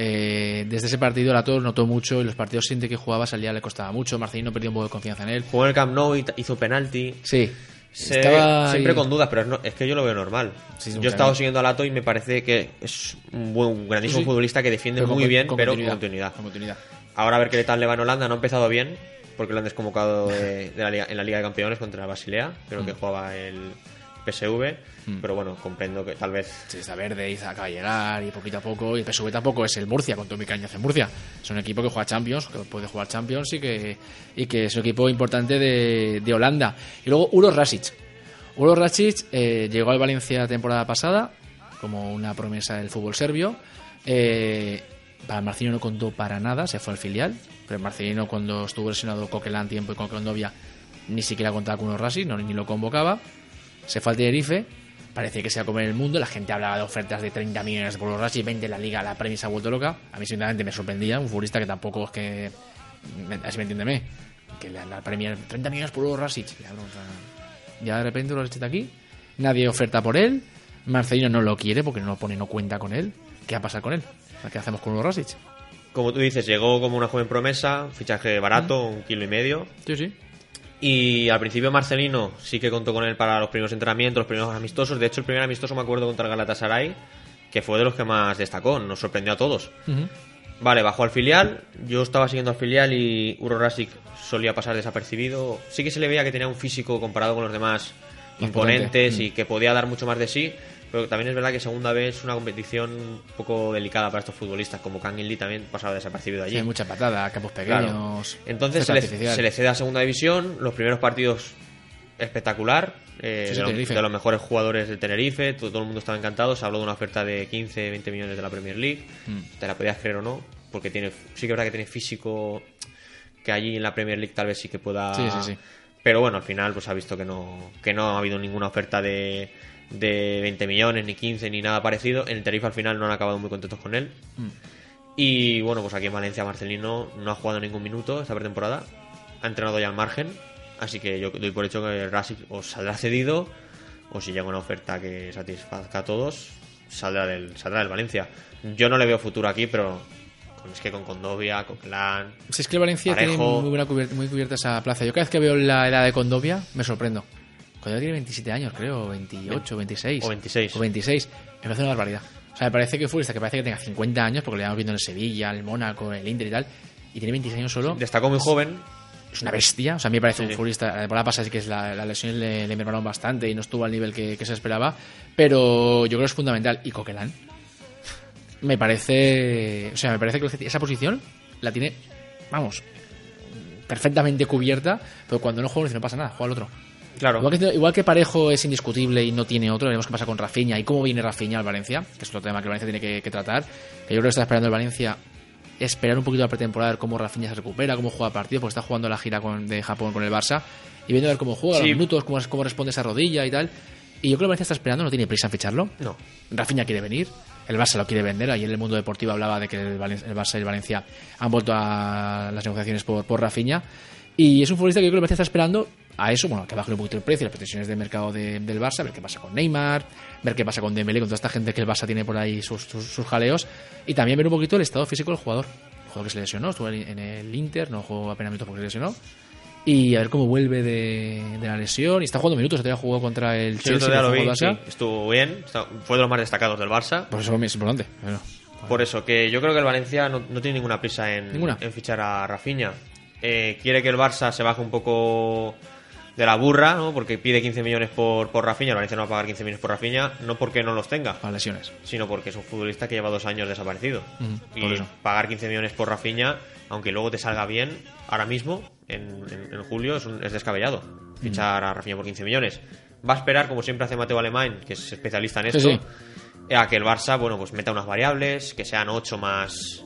S2: eh, desde ese partido Ato notó mucho y los partidos siguientes que jugaba salía le costaba mucho. Marcelino perdió un poco de confianza en él.
S3: Jugó en el Camp Nou y hizo penalti.
S2: Sí,
S3: Se-
S2: estaba
S3: siempre
S2: ahí-
S3: con dudas, pero es, no- es que yo lo veo normal.
S2: Sí,
S3: yo he estado siguiendo a Lato y me parece que es un, buen, un grandísimo
S2: Sí, sí.
S3: futbolista que defiende
S2: Pero
S3: muy
S2: con-
S3: bien,
S2: con
S3: pero
S2: continuidad,
S3: con continuidad.
S2: con continuidad.
S3: Ahora a ver qué tal le va en Holanda. No ha empezado bien, porque lo han desconvocado de, de la Liga- en la Liga de Campeones contra la Basilea. Creo
S2: Mm.
S3: que jugaba el PSV,
S2: Mm.
S3: pero bueno, comprendo que tal vez
S2: Sí, está verde y acaba de llegar y poquito a poco. Y el PSV tampoco es el Murcia, con Tommy Cañas en Murcia. Es un equipo que juega Champions, que puede jugar Champions y que, y que es un equipo importante de, de Holanda. Y luego Uros Rasic. Uros Rasic eh, llegó al Valencia temporada pasada como una promesa del fútbol serbio. Eh, para Marcelino no contó para nada, se fue al filial. Pero Marcelino cuando estuvo lesionado Coquelán tiempo y con Condovia ni siquiera contaba con Uros Rasic, no, ni lo convocaba. Se fue al Tenerife parecía que se iba a comer el mundo. La gente hablaba de ofertas de 30 millones por los Rashid, 20 en la liga, la Premier se ha vuelto loca. A mí, sinceramente, me sorprendía. Un futbolista que tampoco es que. Así me entiéndeme. Que la, la Premier, 30 millones por los Rashid. Ya, ya de repente los está aquí. Nadie oferta por él. Marcelino no lo quiere porque no lo pone, no cuenta con él. ¿Qué va a pasar con él? ¿Qué hacemos con los Rasic?
S3: como tú dices, llegó como una joven promesa, fichaje barato, un kilo y medio.
S2: Sí, sí.
S3: Y al principio Marcelino sí que contó con él para los primeros entrenamientos, los primeros amistosos. De hecho, el primer amistoso me acuerdo contra el Galatasaray, que fue de los que más destacó, nos sorprendió a todos. Vale, bajó al filial. Yo estaba siguiendo al filial y Uro Rasic solía pasar desapercibido. Sí que se le veía que tenía un físico comparado con los demás
S2: Imponente.
S3: imponentes
S2: Mm.
S3: y que podía dar mucho más de sí. Pero también es verdad que segunda vez es una competición un poco delicada para estos futbolistas. Como Kangin Lee también pasaba desapercibido allí.
S2: Sí, hay mucha patada, campos
S3: Claro.
S2: pequeños.
S3: Entonces se le,
S2: artificial.
S3: se le cede a segunda división. Los primeros partidos espectacular. eh,
S2: Sí,
S3: de, los mejores jugadores de Tenerife. Todo, todo el mundo estaba encantado. Se habló de una oferta de 15, 20 millones de la Premier League.
S2: Mm.
S3: Te la podías creer o no. Porque tiene, sí que es verdad que tiene físico que allí en la Premier League tal vez sí que pueda.
S2: Sí, sí, sí.
S3: Pero bueno, al final pues ha visto que no, que no ha habido ninguna oferta de, de 20 millones, ni 15, ni nada parecido. En el Tenerife al final no han acabado muy contentos con él.
S2: Mm.
S3: Y bueno, pues aquí en Valencia Marcelino no ha jugado ningún minuto esta pretemporada. Ha entrenado ya al margen. Así que yo doy por hecho que Rasic o saldrá cedido o si llega una oferta que satisfazca a todos, saldrá del, saldrá del Valencia. Yo no le veo futuro aquí, pero con- es que con Condovia, con Clan...
S2: Si es que el Valencia
S3: Parejo.
S2: tiene muy, buena cubierta, muy cubierta esa plaza. Yo cada vez que veo la edad de Condovia me sorprendo. Condovia tiene 27 años, creo, 28, 26.
S3: O 26.
S2: O 26. Me parece una barbaridad. O sea, me parece que futbolista que parece que tenga 50 años, porque le hemos visto en el Sevilla, el Mónaco, el Inter y tal, y tiene 26 años solo.
S3: Destacó muy joven,
S2: Es una bestia. O sea, a mí me parece
S3: Sí,
S2: un futbolista. La temporada pasada sí que es la, la lesión le, le mermaron bastante y no estuvo al nivel que, que se esperaba. Pero yo creo que es fundamental. Y Coquelin me parece. O sea, me parece que esa posición la tiene, vamos, perfectamente cubierta. Pero cuando no juega, no pasa nada, juega el otro.
S3: claro.
S2: Igual que, igual que Parejo es indiscutible y no tiene otro, veremos qué pasa con Rafinha y cómo viene Rafinha al Valencia, que es otro tema que el Valencia tiene que, que tratar. Que yo creo que está esperando el Valencia esperar un poquito la pretemporada, ver cómo Rafinha se recupera, cómo juega partido, porque está jugando la gira con- de Japón con el Barça, y viendo a ver cómo juega,
S3: Sí.
S2: los minutos, cómo, cómo responde esa rodilla y tal. Y yo creo que el Valencia está esperando, no tiene prisa en ficharlo.
S3: No.
S2: Rafinha quiere venir, el Barça lo quiere vender. Ayer en el mundo deportivo hablaba de que el, el Barça y el Valencia han vuelto a las negociaciones por, por Rafinha. Y es un futbolista que yo creo que el Valencia está esperando a eso, bueno, que baje un poquito el precio, las pretensiones de mercado de- del Barça, ver qué pasa con Neymar, ver qué pasa con Dembélé, con toda esta gente que el Barça tiene por ahí sus, sus, sus jaleos, y también ver un poquito el estado físico del jugador. El jugador que se lesionó, estuvo en el Inter, no jugó apenas minutos porque se lesionó. Y a ver cómo vuelve de, de la lesión. Y está jugando minutos, todavía jugó contra el
S3: Sí, el
S2: Chelsea.
S3: lo vi, sí, estuvo bien, fue de los más destacados del Barça.
S2: Pues eso es importante.
S3: Por eso, que yo creo que el Valencia no, no tiene ninguna prisa en,
S2: Ninguna.
S3: en fichar a Rafinha. Eh, quiere que el Barça se baje un poco de la burra, ¿no? Porque pide 15 millones por, por Rafinha. El Valencia no va a pagar 15 millones por Rafinha, no porque no los tenga,
S2: Para lesiones.
S3: sino porque es un futbolista que lleva dos años desaparecido. Y
S2: por
S3: pagar 15 millones por Rafinha, aunque luego te salga bien, ahora mismo, en, en- en julio, es, un- es descabellado. Fichar a Rafinha por 15 millones. Va a esperar, como siempre hace Mateo Alemán, que es especialista en
S2: Sí,
S3: esto,
S2: sí.
S3: a que el Barça, bueno, pues meta unas variables, que sean 8 más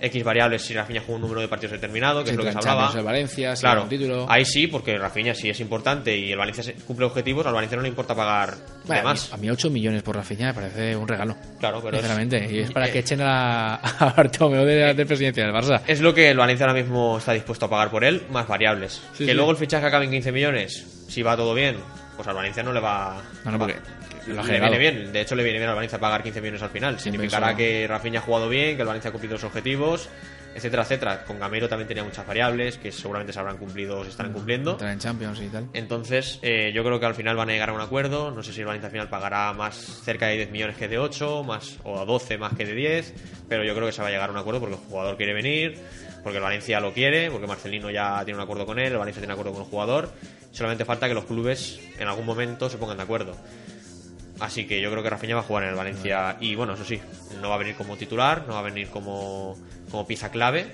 S3: X variables si Rafinha juega un número de partidos determinado, que es lo que se hablaba.
S2: El Valencia,
S3: claro,
S2: un título.
S3: ahí sí, porque Rafinha sí es importante y el Valencia cumple objetivos, al Valencia no le importa pagar de más.
S2: A mí 8 millones por Rafinha me parece un regalo.
S3: Claro, pero es-
S2: Sinceramente. y es para
S3: eh,
S2: que echen a, a Bartomeu de, de presidencia del Barça.
S3: Es lo que el Valencia ahora mismo está dispuesto a pagar por él, más variables.
S2: Sí,
S3: que
S2: sí.
S3: luego el fichaje acabe en 15 millones, si va todo bien, pues al Valencia no le va.
S2: No, no, porque lo
S3: le viene bien. De hecho, le viene bien al Valencia pagar 15 millones al final. Significará que Rafinha ha jugado bien, que el Valencia ha cumplido los objetivos, etcétera, etcétera. Con Gamero también tenía muchas variables que seguramente se habrán cumplido o se estarán cumpliendo.
S2: Entrar en Champions y tal.
S3: Entonces, eh, yo creo que al final van a llegar a un acuerdo. No sé si el Valencia al final pagará más cerca de 10 millones que de 8, más, o a 12 más que de 10. Pero yo creo que se va a llegar a un acuerdo porque el jugador quiere venir, porque el Valencia lo quiere, porque Marcelino ya tiene un acuerdo con él, el Valencia tiene un acuerdo con el jugador. Solamente falta que los clubes en algún momento se pongan de acuerdo. Así que yo creo que Rafinha va a jugar en el Valencia. Y bueno, eso sí, no va a venir como titular, no va a venir como, como pieza clave,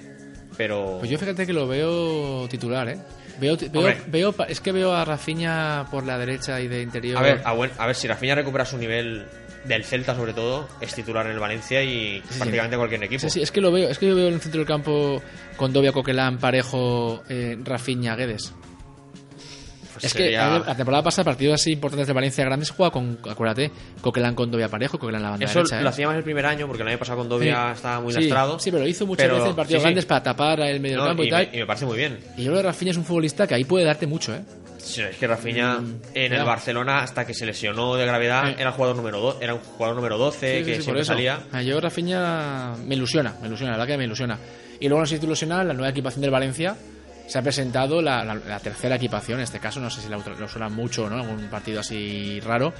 S3: pero.
S2: Pues yo fíjate que lo veo titular, ¿eh? Veo, veo, veo- es que veo a Rafinha por la derecha y de interior.
S3: A ver, a, buen- a ver, si Rafinha recupera su nivel del Celta, sobre todo, es titular en el Valencia y
S2: sí.
S3: prácticamente cualquier equipo.
S2: Sí, sí, es que lo veo, es que yo veo en el centro del campo con Dobia, Coquelán, Parejo, eh, Rafinha, Guedes. Es
S3: sería-
S2: que la temporada pasada, partidos así importantes de Valencia grandes, juega con, acuérdate, Coquelán con Dobia Parejo, Coquelán en la banda
S3: Eso
S2: derecha. ¿eh?
S3: lo hacíamos el primer año porque el año pasado con Dobia
S2: Sí.
S3: estaba muy
S2: Sí,
S3: lastrado.
S2: Sí, pero lo hizo muchas
S3: Pero-
S2: veces en partidos
S3: sí,
S2: grandes para tapar el medio
S3: No,
S2: campo y,
S3: y,
S2: tal.
S3: me, y me parece muy bien.
S2: Y yo creo que Rafinha es un futbolista que ahí puede darte mucho, ¿eh?
S3: Sí, es que Rafinha en el
S2: claro.
S3: Barcelona hasta que se lesionó de gravedad
S2: Sí.
S3: era el jugador número do- era un jugador número 12
S2: Sí, sí,
S3: que siempre salía.
S2: Ah, Yo Rafinha me ilusiona, me ilusiona, la verdad que me ilusiona. Y luego no sé si ilusiona la nueva equipación del Valencia. Se ha presentado la, la- la tercera equipación, en este caso, no sé si la lo suena mucho, ¿no? Algún partido así raro,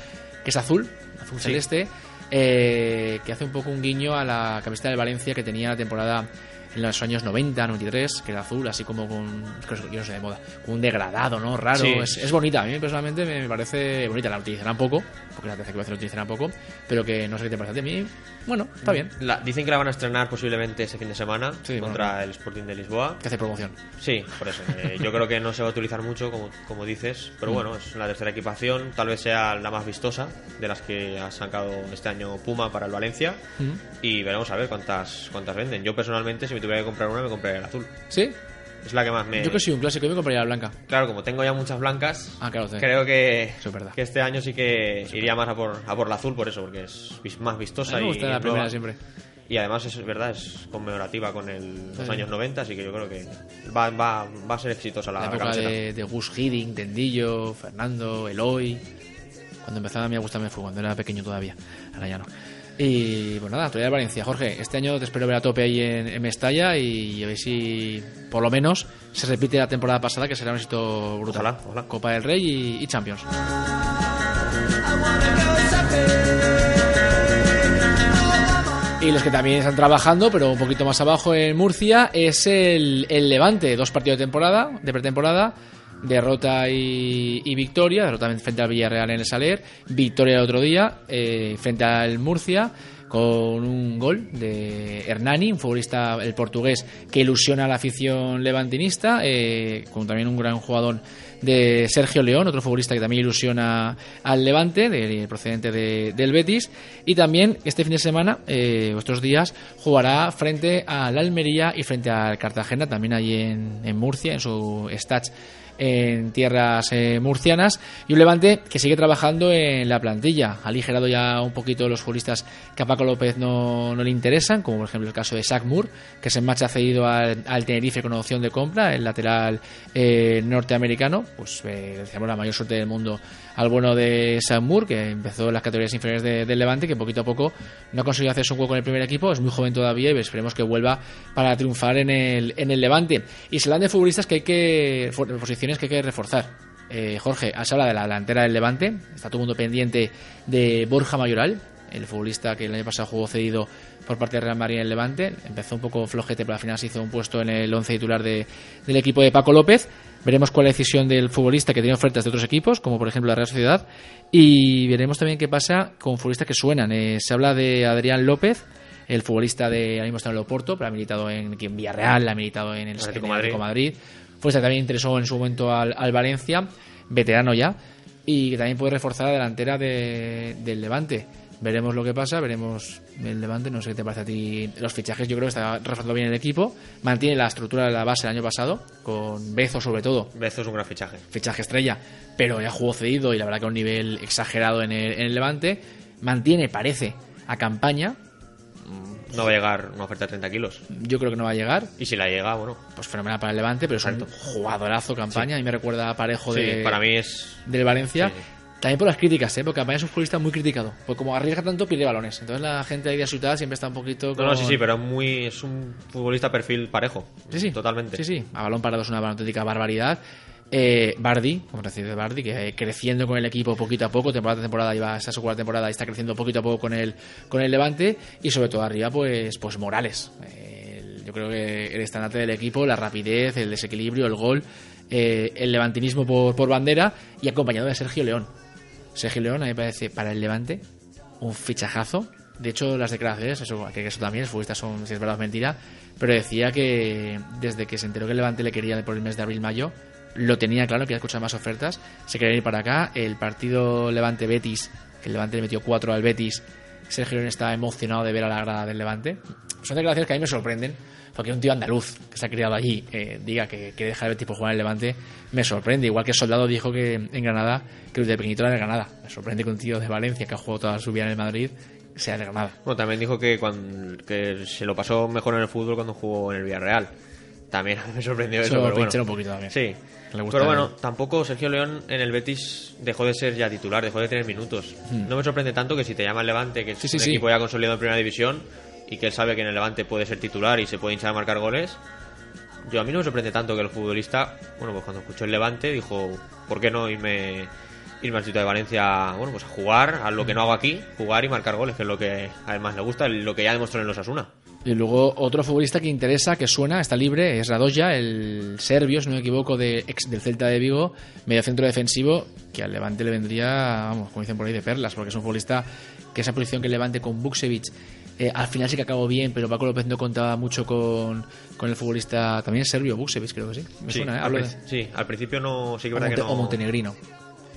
S2: que es azul, azul
S3: Sí.
S2: celeste, eh, que hace un poco un guiño a la camiseta del Valencia que tenía la temporada en los años 90, 93, que era azul, así como con, yo no sé, de moda, con un degradado, ¿no? Raro,
S3: Sí.
S2: es, es bonita, a mí personalmente me, parece bonita, la utilizarán poco, porque la tercera equipación la utilizarán poco, pero que no sé qué te parece a ti, a mí, bueno, está bien,
S3: La- dicen que la van a estrenar posiblemente ese fin de semana
S2: Sí,
S3: contra el Sporting de Lisboa.
S2: que hace promoción.
S3: Sí, por eso. eh, yo creo que no se va a utilizar mucho, como, como dices, pero bueno, es la tercera equipación, tal vez sea la más vistosa de las que ha sacado este año Puma para el Valencia.
S2: Ujú.
S3: Y veremos a ver cuántas cuántas venden. Yo personalmente, si me tuviera que comprar una, me compraría el azul.
S2: ¿Sí?
S3: Es la que más me.
S2: Yo que soy un clásico, yo me compraría la blanca.
S3: Claro, como tengo ya muchas blancas,
S2: Ah, claro, sí.
S3: creo que,
S2: es verdad.
S3: que este año sí que iría más a por, a por la azul, por eso, porque es más
S2: A
S3: vistosa
S2: mí me
S3: y,
S2: gusta la
S3: nueva.
S2: primera siempre.
S3: Y además es verdad, es conmemorativa con el- los
S2: Sí.
S3: años 90, así que yo creo que va, va, va a ser exitosa la,
S2: La época de, de Gus Hiddink, Tendillo, Fernando, Eloy. Cuando empezaba a mí me gustaba fue cuando era pequeño todavía. Ahora ya no. Y pues nada, actualidad de Valencia. Jorge, este año te espero ver a tope ahí en, en Mestalla y a ver si por lo menos se repite la temporada pasada, que será un éxito brutal.
S3: Ojalá, ojalá.
S2: Copa del Rey y, y Champions. Y los que también están trabajando, pero un poquito más abajo en Murcia, es el, el Levante. Dos partidos de temporada, de pretemporada, derrota y, victoria. Derrota frente al Villarreal en el Saler, victoria el otro día eh, frente al Murcia con un gol de Hernani, un futbolista, el portugués, que ilusiona a la afición levantinista, eh, con también un gran jugador de Sergio León, otro futbolista que también ilusiona al Levante, de- procedente de- del Betis. Y también este fin de semana, eh, estos días, jugará frente al Almería y frente al Cartagena, también allí en, en Murcia, en su stats en tierras eh, murcianas y un Levante que sigue trabajando en la plantilla. Ha aligerado ya un poquito los futbolistas que a Paco López no, no le interesan, como por ejemplo el caso de Zach Moore, que se marcha cedido al, Tenerife con opción de compra, el lateral eh, norteamericano. Pues eh, deseamos la mayor suerte del mundo al bueno de Zach Moore, que empezó en las categorías inferiores de- del Levante, que poquito a poco no ha conseguido hacerse un hueco en el primer equipo, es muy joven todavía y esperemos que vuelva para triunfar en el, en el Levante. Y se de futbolistas que hay que, for- posiciones que hay que reforzar. Eh, Jorge, has hablado de la delantera del Levante, está todo el mundo pendiente de Borja Mayoral, el futbolista que el año pasado jugó cedido por parte de Real Madrid en el Levante. Empezó un poco flojete, pero al final se hizo un puesto en el 11 titular de- del equipo de Paco López. Veremos cuál es la decisión del futbolista que tiene ofertas de otros equipos, como por ejemplo la Real Sociedad. Y veremos también qué pasa con futbolistas que suenan. Eh, se habla de Adrián López, el futbolista de ahora mismo está en el Oporto, pero ha militado en, en Villarreal, ha militado en el
S3: Atlético
S2: en el Atlético
S3: Madrid.
S2: Madrid. Que también interesó en su momento al, al Valencia, veterano ya, y que también puede reforzar la delantera de- del Levante. Veremos lo que pasa, veremos el Levante, no sé qué te parece a ti los fichajes, yo creo que está reforzando bien el equipo, mantiene la estructura de la base el año pasado, con Bezo sobre todo,
S3: Bezo es un gran fichaje.
S2: fichaje estrella, pero ya jugó cedido y la verdad que a un nivel exagerado en el, en el Levante, mantiene, parece, a campaña,
S3: No va a llegar una oferta de 30 kilos.
S2: yo creo que no va a llegar,
S3: Y si la llega, bueno.
S2: pues fenomenal para el Levante, pero es un
S3: Exacto.
S2: jugadorazo campaña y me recuerda a Parejo
S3: sí,
S2: de,
S3: para mí es.
S2: del Valencia.
S3: Sí, sí.
S2: También por las críticas, ¿eh? porque Campaña es un futbolista muy criticado. Porque como arriesga tanto, pierde balones. Entonces la gente ahí de Ciudad siempre está un poquito.
S3: No,
S2: Con...
S3: no, sí, sí, pero muy. Es un futbolista perfil parejo.
S2: Sí, sí.
S3: Totalmente.
S2: Sí, sí. A balón parado es una auténtica barbaridad. Eh, Bardi, como decir de Bardi, que eh, creciendo con el equipo poquito a poco, temporada a temporada, iba a esta su cuarta temporada y está creciendo poquito a poco con el, con el Levante. Y sobre todo arriba, pues, pues Morales. Yo creo que el estandarte del equipo, la rapidez, el desequilibrio, el gol, eh, el levantinismo por, por bandera y acompañado de Sergio León. Sergio León, a mí me parece, para el Levante, un fichajazo. De hecho, las declaraciones, eso, que eso también, futbolistas son, si es verdad o mentira, pero decía que desde que se enteró que el Levante le quería por el mes de abril-mayo, lo tenía claro, quería escuchar más ofertas, se quería ir para acá. El partido Levante-Betis, que el Levante le metió 4 al Betis, Sergio León estaba emocionado de ver a la grada del Levante. Son declaraciones que a mí me sorprenden, porque un tío andaluz que se ha criado allí eh, diga que quiere dejar el Betis por jugar el Levante, me sorprende. Igual que el Soldado dijo que en Granada, que de pequeñito era de Granada. Me sorprende que un tío de Valencia, que ha jugado toda su vida en el Madrid, sea de Granada.
S3: Bueno, también dijo que, cuando, que se lo pasó mejor en el fútbol cuando jugó en el Villarreal. También a me sorprendió eso, pero bueno.
S2: un poquito también.
S3: Sí.
S2: Le gusta
S3: Pero bueno,
S2: el-
S3: tampoco Sergio León en el Betis dejó de ser ya titular, dejó de tener minutos.
S2: Hmm.
S3: No me sorprende tanto que si te llama el Levante, que es
S2: Sí,
S3: un
S2: sí.
S3: equipo ya consolidado en primera división y que él sabe que en el Levante puede ser titular y se puede hinchar a marcar goles. Yo a mí no me sorprende tanto que el futbolista, bueno, pues cuando escuchó el Levante dijo, ¿por qué no irme irme al sitio de Valencia, bueno, pues a jugar, a lo que no hago aquí, jugar y marcar goles, que es lo que además le gusta, lo que ya demostró en los Asuna.
S2: Y luego otro futbolista que interesa, que suena, está libre, es Radoya, el serbio, si no me equivoco, de, ex del Celta de Vigo, medio centro defensivo, que al Levante le vendría, vamos, como dicen por ahí, de perlas, porque es un futbolista que esa posición que Levante con Buksevich, eh, al final sí que acabó bien, pero Paco López no contaba mucho con, con el futbolista, también es serbio, Buksevich creo que sí. Me
S3: Sí,
S2: suena, ¿eh?
S3: al,
S2: de-
S3: sí, al principio no, sí que verdad
S2: monte-
S3: que no...
S2: o montenegrino.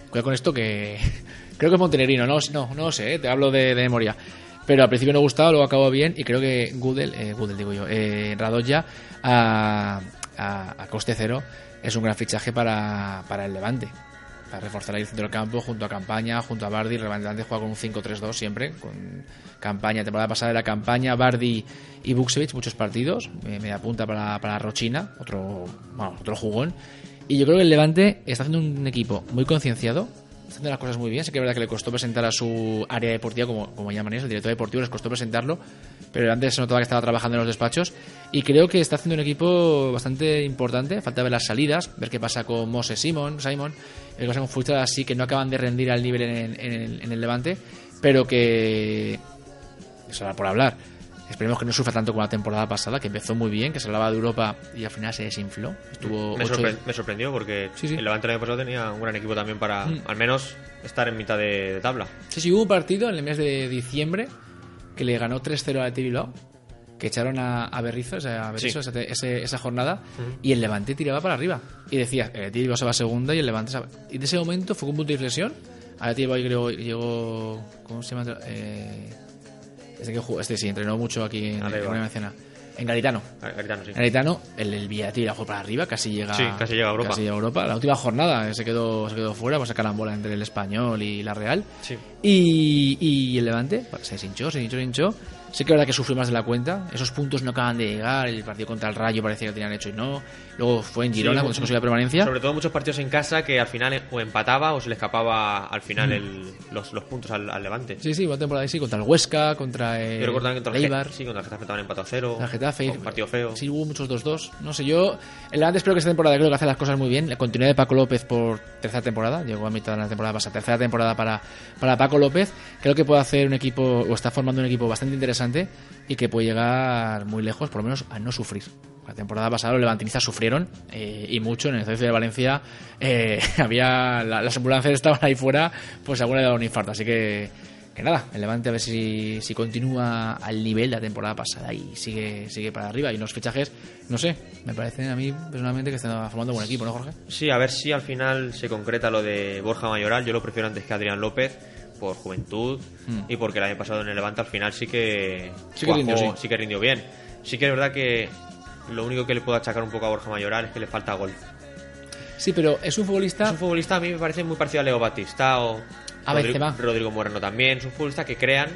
S2: Cuidado con esto que. Creo que es montenegrino, no, no, no sé, eh, te hablo de, de memoria. Pero al principio no gustaba, luego acabó bien y creo que Gudel, eh, Gudel digo yo, eh, Radoya a, a, a coste cero es un gran fichaje para, para el Levante. Para reforzar el centro del campo junto a Campaña, junto a Bardi. El Levante juega con un 5-3-2 siempre. Con Campaña, temporada pasada de la Campaña, Bardi y Buksevich, muchos partidos. Eh, media punta para, para Rochina, otro, otro jugón. Y yo creo que el Levante está haciendo un equipo muy concienciado, haciendo las cosas muy bien. Sé que es verdad que le costó presentar a su área deportiva, como, como llaman ellos, el director deportivo, les costó presentarlo, pero antes se notaba que estaba trabajando en los despachos. Y creo que está haciendo un equipo bastante importante. Falta ver las salidas, ver qué pasa con Moses Simon, Simon, pasa con futbolistas así que no acaban de rendir al nivel en, en el- en el Levante, pero que. Eso era por hablar. Esperemos que no sufra tanto como la temporada pasada, que empezó muy bien, que se hablaba de Europa y al final se desinfló. Estuvo
S3: Me, sorpre- me sorprendió porque
S2: Sí, sí.
S3: el Levante el año pasado tenía un gran equipo también para
S2: Mm.
S3: al menos estar en mitad de, de tabla.
S2: Sí, sí, hubo un partido en el mes de diciembre que le ganó 3-0 al Bilbao, que echaron a, a Berrizo, o sea, a Berizzo
S3: Sí.
S2: esa jornada, y el Levante tiraba para arriba. Y decía, el Bilbao se va a segunda y el Levante se va. Y de ese momento fue un punto de inflexión. A Bilbao llegó, llegó ¿cómo se llama? Eh, este que jugó, este sí, entrenó mucho aquí en,
S3: Arriba.
S2: en Mecena. En Garitano.
S3: Garitano, sí.
S2: En Garitano, el, el fue para arriba, casi llega,
S3: Sí, casi llega a Europa.
S2: casi llega a Europa. La última jornada eh, se quedó, se quedó fuera, pues sacar la bola entre el Español y la Real.
S3: Sí.
S2: Y, y el Levante se hinchó, se hinchó, se hinchó. Sé que es verdad que sufrió más de la cuenta. Esos puntos no acaban de llegar. El partido contra el Rayo parecía que tenían hecho y no. Luego fue en Girona
S3: Sí,
S2: cuando se consiguió la permanencia.
S3: Sobre todo muchos partidos en casa que al final o empataba o se le escapaba al final
S2: Mm.
S3: el- los, los puntos al, al Levante.
S2: Sí, sí, buena temporada ahí, sí, contra el Huesca, contra el
S3: Yo recuerdo también contra el
S2: Eibar.
S3: Sí, contra el Getafe estaban empatado a cero.
S2: El Getafe.
S3: Un partido feo.
S2: Sí, hubo muchos 2-2. No sé, yo. El Levante espero que esta temporada creo que hace las cosas muy bien. La continuidad de Paco López por tercera temporada. Llegó a mitad de la temporada pasada. Tercera temporada para, para Paco López. Creo que puede hacer un equipo, o está formando un equipo bastante interesante y que puede llegar muy lejos, por lo menos a no sufrir. La temporada pasada los levantinistas sufrieron eh, y mucho. En el estadio de Valencia eh, había la- las ambulancias estaban ahí fuera, pues alguna le daba un infarto. Así que, que nada, el Levante a ver si, si continúa al nivel de la temporada pasada y sigue, sigue para arriba. Y unos fichajes, no sé, me parecen a mí personalmente que están formando buen equipo, ¿no, Jorge?
S3: Sí, a ver si al final se concreta lo de Borja Mayoral. Yo lo prefiero antes que Adrián López por juventud
S2: Mm.
S3: y porque el año pasado en el Levante al final sí que
S2: Sí que rindió, sí.
S3: sí que rindió bien. Sí que es verdad que lo único que le puedo achacar un poco a Borja Mayoral es que le falta gol.
S2: Sí, pero es un futbolista.
S3: Es un futbolista a mí me parece muy parecido a Leo Batista o
S2: A
S3: Rodrigo. Rodrigo Moreno también. Es un futbolista que crean,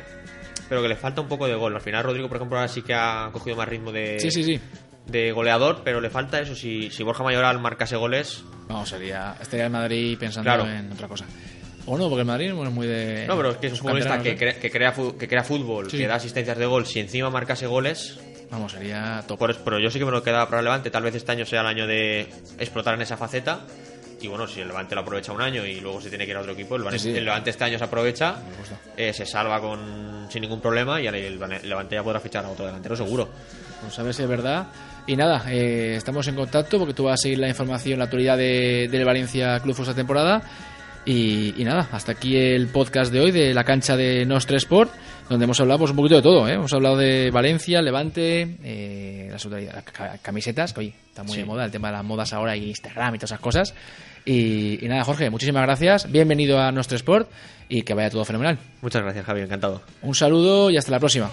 S3: pero que le falta un poco de gol. Al final Rodrigo, por ejemplo, ahora sí que ha cogido más ritmo de,
S2: Sí, sí, sí.
S3: de goleador, pero le falta eso. Si, si Borja Mayoral marcase goles,
S2: Vamos, sería. Estaría en Madrid pensando
S3: Claro.
S2: en otra cosa. O no, porque el Madrid bueno, es muy de.
S3: No, pero es que es un futbolista que, crea, que, crea, que crea fútbol,
S2: Sí.
S3: que da asistencias de gol. Si encima marcase goles,
S2: Vamos, sería top.
S3: por- pero yo sí que me lo quedaba para el Levante. Tal vez este año sea el año de explotar en esa faceta. Y bueno, si el Levante lo aprovecha un año y luego se tiene que ir a otro equipo, el, Levante-
S2: Sí, sí.
S3: el Levante este año se aprovecha, eh, se salva con sin ningún problema y el, el Levante ya podrá fichar a otro delantero seguro.
S2: Pues a ver si es verdad. Y nada, eh, estamos en contacto porque tú vas a seguir la información, la actualidad de, del Valencia Club esta temporada. Y, y nada, hasta aquí el podcast de hoy de la cancha de Nostre Sport, donde hemos hablado pues, un poquito de todo. ¿eh? Hemos hablado de Valencia, Levante, eh, las ca- camisetas, que oye, está muy
S3: Sí.
S2: de moda el tema de las modas ahora y Instagram y todas esas cosas. Y, y nada, Jorge, muchísimas gracias. Bienvenido a Nostre Sport y que vaya todo fenomenal.
S3: Muchas gracias, Javi, encantado.
S2: Un saludo y hasta la próxima.